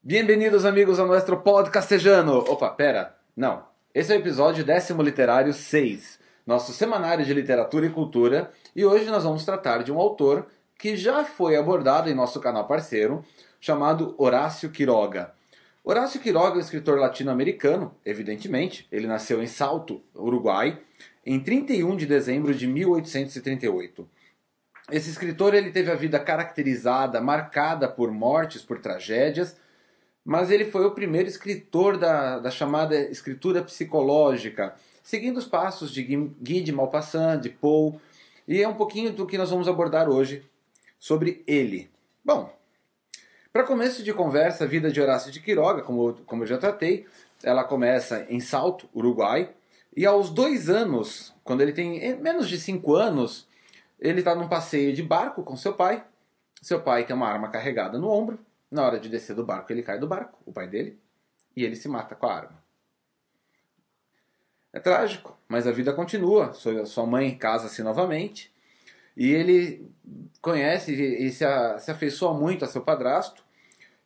Bem-vindos, amigos, ao nosso podcastejano. Opa, pera, não. Esse é o episódio décimo literário 6, nosso semanário de literatura e cultura, e hoje nós vamos tratar de um autor que já foi abordado em nosso canal parceiro, chamado Horácio Quiroga. Horácio Quiroga é um escritor latino-americano, evidentemente, ele nasceu em Salto, Uruguai, em 31 de dezembro de 1838. Esse escritor ele teve a vida caracterizada, marcada por mortes, por tragédias, mas ele foi o primeiro escritor da, da chamada escritura psicológica, seguindo os passos de Guy de Maupassant, de Poe, e é um pouquinho do que nós vamos abordar hoje sobre ele. Bom, para começo de conversa, a vida de Horácio de Quiroga, como, como eu já tratei, ela começa em Salto, Uruguai, e aos dois anos, quando ele tem eh, menos de cinco anos, ele está num passeio de barco com seu pai. Seu pai tem uma arma carregada no ombro, na hora de descer do barco, ele cai do barco, o pai dele, e ele se mata com a arma. É trágico, mas a vida continua. Sua mãe casa-se novamente e ele conhece e se, afeiçoa muito a seu padrasto,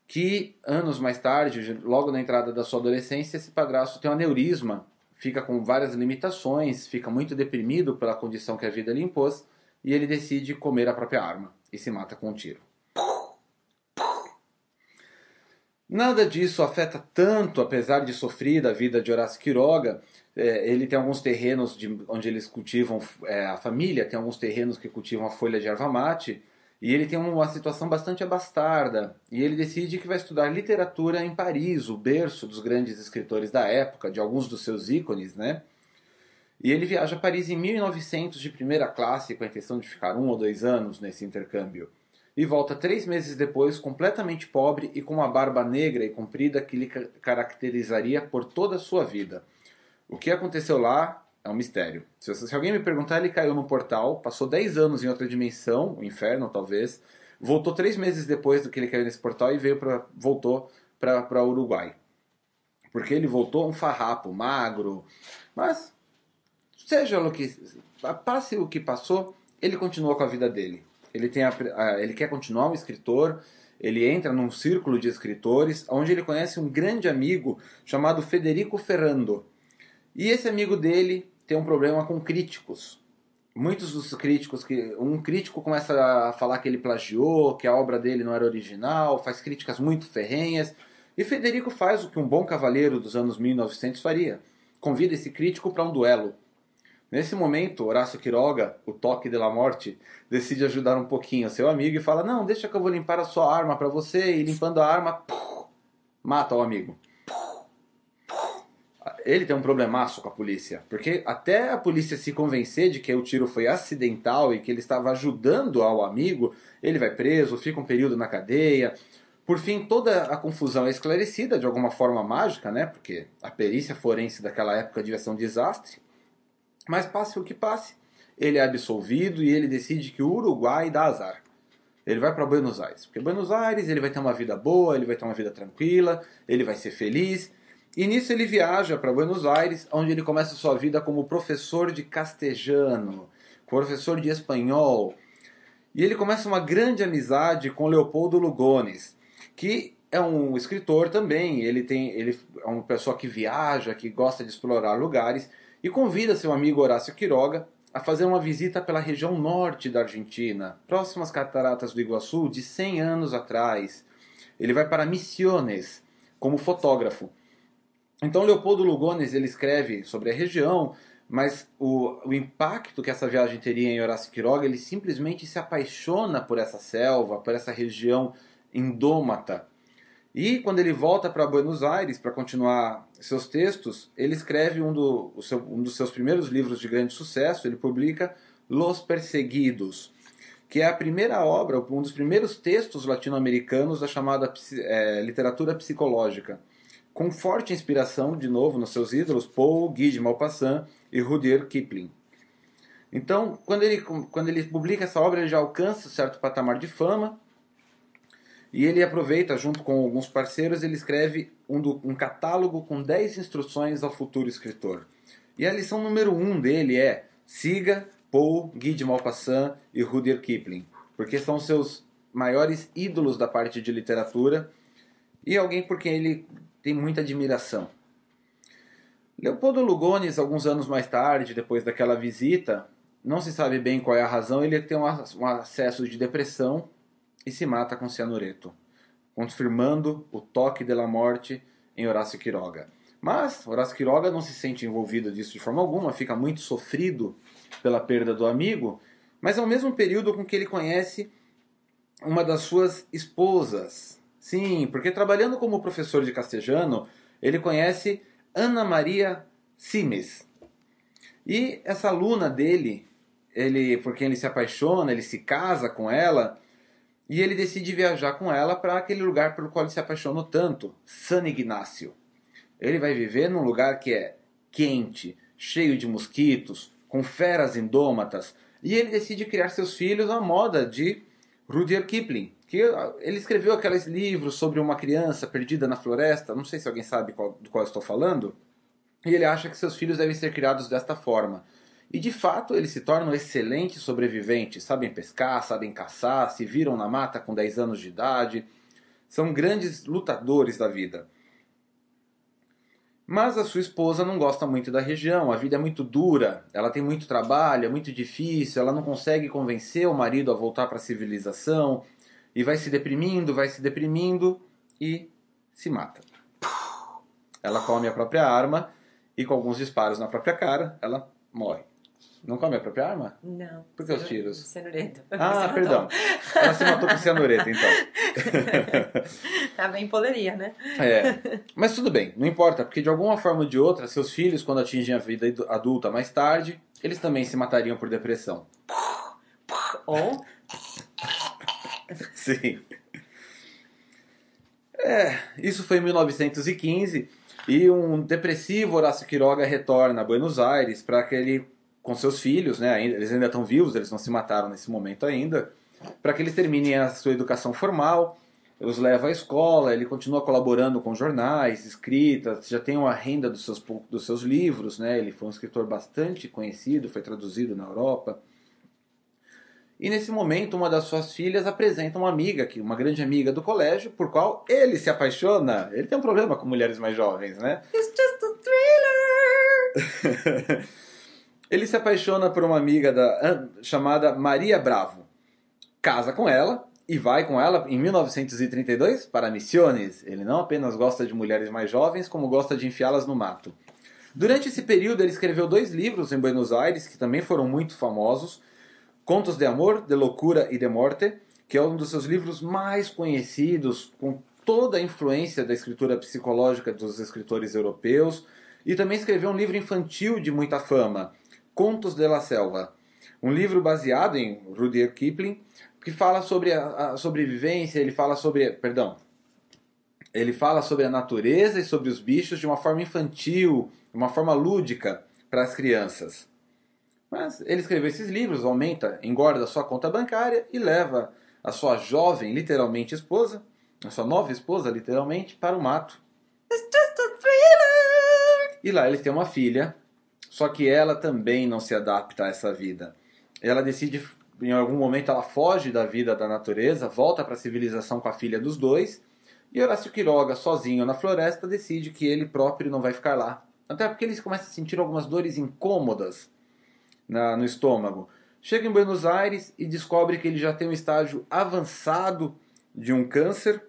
que anos mais tarde, logo na entrada da sua adolescência, esse padrasto tem um aneurisma, fica com várias limitações, fica muito deprimido pela condição que a vida lhe impôs e ele decide comer a própria arma e se mata com um tiro. Nada disso afeta tanto, apesar de sofrer da vida de Horácio Quiroga. É, ele tem alguns terrenos de, onde eles cultivam, é, a família tem alguns terrenos que cultivam a folha de erva mate, e ele tem uma situação bastante abastarda. E ele decide que vai estudar literatura em Paris, o berço dos grandes escritores da época, de alguns dos seus ícones, né? E ele viaja a Paris em 1900 de primeira classe, com a intenção de ficar um ou dois anos nesse intercâmbio e volta três meses depois completamente pobre e com uma barba negra e comprida que lhe caracterizaria por toda a sua vida. O que aconteceu lá é um mistério. Se, se alguém me perguntar, ele caiu no portal, passou 10 anos em outra dimensão, o inferno talvez, voltou três meses depois do que ele caiu nesse portal e veio pra, voltou para Uruguai. Porque ele voltou um farrapo, magro, mas seja o que passe o que passou, ele continuou com a vida dele ele, tem a, a, ele quer continuar um escritor, ele entra num círculo de escritores, onde ele conhece um grande amigo chamado Federico Ferrando. E esse amigo dele tem um problema com críticos. Muitos dos críticos que um crítico começa a falar que ele plagiou, que a obra dele não era original, faz críticas muito ferrenhas, e Federico faz o que um bom cavaleiro dos anos 1900 faria. Convida esse crítico para um duelo. Nesse momento, Horácio Quiroga, o toque de la morte, decide ajudar um pouquinho seu amigo e fala: Não, deixa que eu vou limpar a sua arma para você. E limpando a arma, puf, mata o amigo. Ele tem um problemaço com a polícia, porque até a polícia se convencer de que o tiro foi acidental e que ele estava ajudando ao amigo, ele vai preso, fica um período na cadeia. Por fim, toda a confusão é esclarecida de alguma forma mágica, né? Porque a perícia forense daquela época devia ser um desastre. Mas passe o que passe, ele é absolvido e ele decide que o Uruguai dá azar. Ele vai para Buenos Aires, porque Buenos Aires ele vai ter uma vida boa, ele vai ter uma vida tranquila, ele vai ser feliz. E nisso ele viaja para Buenos Aires, onde ele começa sua vida como professor de castelhano, professor de espanhol. E ele começa uma grande amizade com Leopoldo Lugones, que é um escritor também. Ele tem, ele é uma pessoa que viaja, que gosta de explorar lugares e convida seu amigo Horácio Quiroga a fazer uma visita pela região norte da Argentina, próximas cataratas do Iguaçu, de 100 anos atrás. Ele vai para Misiones como fotógrafo. Então Leopoldo Lugones ele escreve sobre a região, mas o, o impacto que essa viagem teria em Horácio Quiroga, ele simplesmente se apaixona por essa selva, por essa região indômata. E quando ele volta para Buenos Aires para continuar seus textos, ele escreve um, do, seu, um, dos seus primeiros livros de grande sucesso. Ele publica Los Perseguidos, que é a primeira obra, um dos primeiros textos latino-americanos da chamada é, literatura psicológica, com forte inspiração, de novo, nos seus ídolos Poe, Guy de Maupassant e Rudyard Kipling. Então, quando ele, quando ele publica essa obra, ele já alcança certo patamar de fama e ele aproveita, junto com alguns parceiros, ele escreve um, do, um catálogo com 10 instruções ao futuro escritor. E a lição número 1 um dele é siga Poe, Guy de Maupassant e Rudyard Kipling, porque são seus maiores ídolos da parte de literatura e alguém por quem ele tem muita admiração. Leopoldo Lugones, alguns anos mais tarde, depois daquela visita, não se sabe bem qual é a razão, ele tem um acesso de depressão e se mata com cianureto, confirmando o toque da morte em Horácio Quiroga. Mas Horácio Quiroga não se sente envolvido disso de forma alguma, fica muito sofrido pela perda do amigo, mas é o mesmo período com que ele conhece uma das suas esposas. Sim, porque trabalhando como professor de castelhano, ele conhece Ana Maria Simes. E essa aluna dele, ele, por quem ele se apaixona, ele se casa com ela, e ele decide viajar com ela para aquele lugar pelo qual ele se apaixonou tanto, San Ignacio. Ele vai viver num lugar que é quente, cheio de mosquitos, com feras indômatas, e ele decide criar seus filhos à moda de Rudyard Kipling, que ah, ele escreveu aqueles livros sobre uma criança perdida na floresta, não sei se alguém sabe qual, do qual estou falando, e ele acha que seus filhos devem ser criados desta forma. E de fato, eles se tornam excelentes sobreviventes, sabem pescar, sabem caçar, se viram na mata com 10 anos de idade, são grandes lutadores da vida. Mas a sua esposa não gosta muito da região, a vida é muito dura, ela tem muito trabalho, é muito difícil, ela não consegue convencer o marido a voltar para a civilização, e vai se deprimindo, vai se deprimindo e se mata. Ela come a própria arma e com alguns disparos na própria cara, ela morre. Não come a própria arma? Não. Por que os tiros? Cianureto. Ah, perdão. Ela se matou com cianureto, então. Também poderia, né? É. Mas tudo bem, não importa, porque de alguma forma ou de outra, seus filhos, quando atingem a vida adulta mais tarde, eles também se matariam por depressão. Ou. Sim. É, isso foi em 1915 e um depressivo Horácio Quiroga retorna a Buenos Aires para que ele com seus filhos, né? Eles ainda estão vivos, eles não se mataram nesse momento ainda, para que eles terminem a sua educação formal. Os leva à escola, ele continua colaborando com jornais, escritas, já tem uma renda dos seus, dos seus livros, né? Ele foi um escritor bastante conhecido, foi traduzido na Europa. E nesse momento, uma das suas filhas apresenta uma amiga, uma grande amiga do colégio, por qual ele se apaixona. Ele tem um problema com mulheres mais jovens, né? It's just a thriller! Ele se apaixona por uma amiga da, chamada Maria Bravo. Casa com ela e vai com ela em 1932 para Misiones. Ele não apenas gosta de mulheres mais jovens, como gosta de enfiá-las no mato. Durante esse período, ele escreveu dois livros em Buenos Aires que também foram muito famosos: Contos de Amor, de Loucura e de Morte, que é um dos seus livros mais conhecidos, com toda a influência da escritura psicológica dos escritores europeus, e também escreveu um livro infantil de muita fama, Contos de la Selva, um livro baseado em Rudyard Kipling, que fala sobre a, a sobrevivência, ele fala sobre, perdão, ele fala sobre a natureza e sobre os bichos de uma forma infantil, de uma forma lúdica para as crianças. Mas ele escreveu esses livros, aumenta, engorda a sua conta bancária e leva a sua jovem, literalmente esposa, a sua nova esposa, literalmente, para o mato. It's just a thriller! E lá eles têm uma filha, só que ela também não se adapta a essa vida. Ela decide, em algum momento, ela foge da vida da natureza, volta para a civilização com a filha dos dois, e Horácio Quiroga, sozinho na floresta, decide que ele próprio não vai ficar lá. Até porque ele começa a sentir algumas dores incômodas na, no estômago. Chega em Buenos Aires e descobre que ele já tem um estágio avançado de um câncer,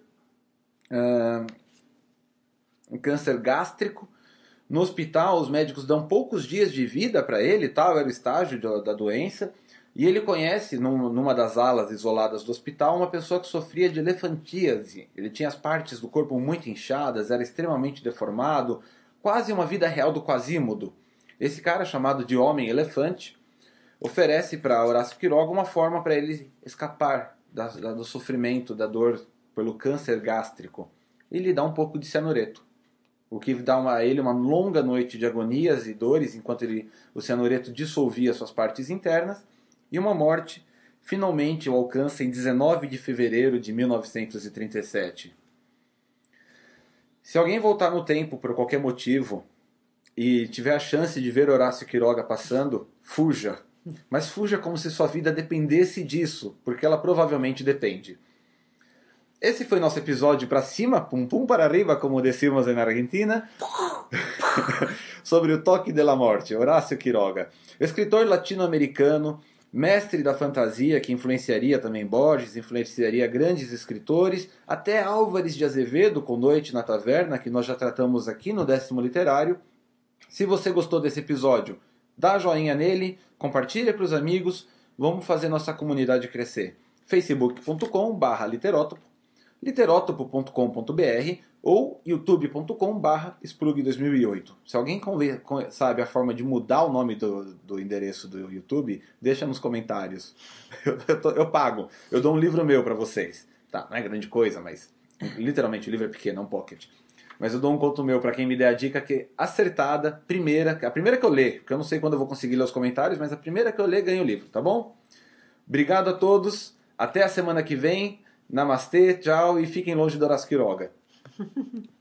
um câncer gástrico, no hospital, os médicos dão poucos dias de vida para ele, tal era o estágio da doença. E ele conhece, numa das alas isoladas do hospital, uma pessoa que sofria de elefantíase. Ele tinha as partes do corpo muito inchadas, era extremamente deformado, quase uma vida real do Quasímodo. Esse cara, chamado de Homem-Elefante, oferece para Horácio Quiroga uma forma para ele escapar da, da, do sofrimento, da dor pelo câncer gástrico. E lhe dá um pouco de cianureto o que dá a ele uma longa noite de agonias e dores enquanto ele, o cianureto dissolvia suas partes internas, e uma morte finalmente o alcança em 19 de fevereiro de 1937. Se alguém voltar no tempo por qualquer motivo e tiver a chance de ver Horácio Quiroga passando, fuja. Mas fuja como se sua vida dependesse disso, porque ela provavelmente depende. Esse foi nosso episódio pra cima, pum pum para arriba, como decimos na Argentina, sobre o toque da morte, Horácio Quiroga. Escritor latino-americano, mestre da fantasia, que influenciaria também Borges, influenciaria grandes escritores, até Álvares de Azevedo com Noite na Taverna, que nós já tratamos aqui no Décimo Literário. Se você gostou desse episódio, dá joinha nele, compartilha para os amigos, vamos fazer nossa comunidade crescer. facebook.com barra literótopo, literótopo.com.br ou youtube.com barra Sprug 2008. Se alguém sabe a forma de mudar o nome do, do endereço do YouTube, deixa nos comentários. Eu, eu tô- eu pago, eu dou um livro meu para vocês. Tá, não é grande coisa, mas literalmente o livro é pequeno, é um pocket. Mas eu dou um conto meu para quem me der a dica que é acertada, primeira, a primeira que eu ler, porque eu não sei quando eu vou conseguir ler os comentários, mas a primeira que eu ler ganha o livro, tá bom? Obrigado a todos, até a semana que vem. Namastê, tchau e fiquem longe do Horácio.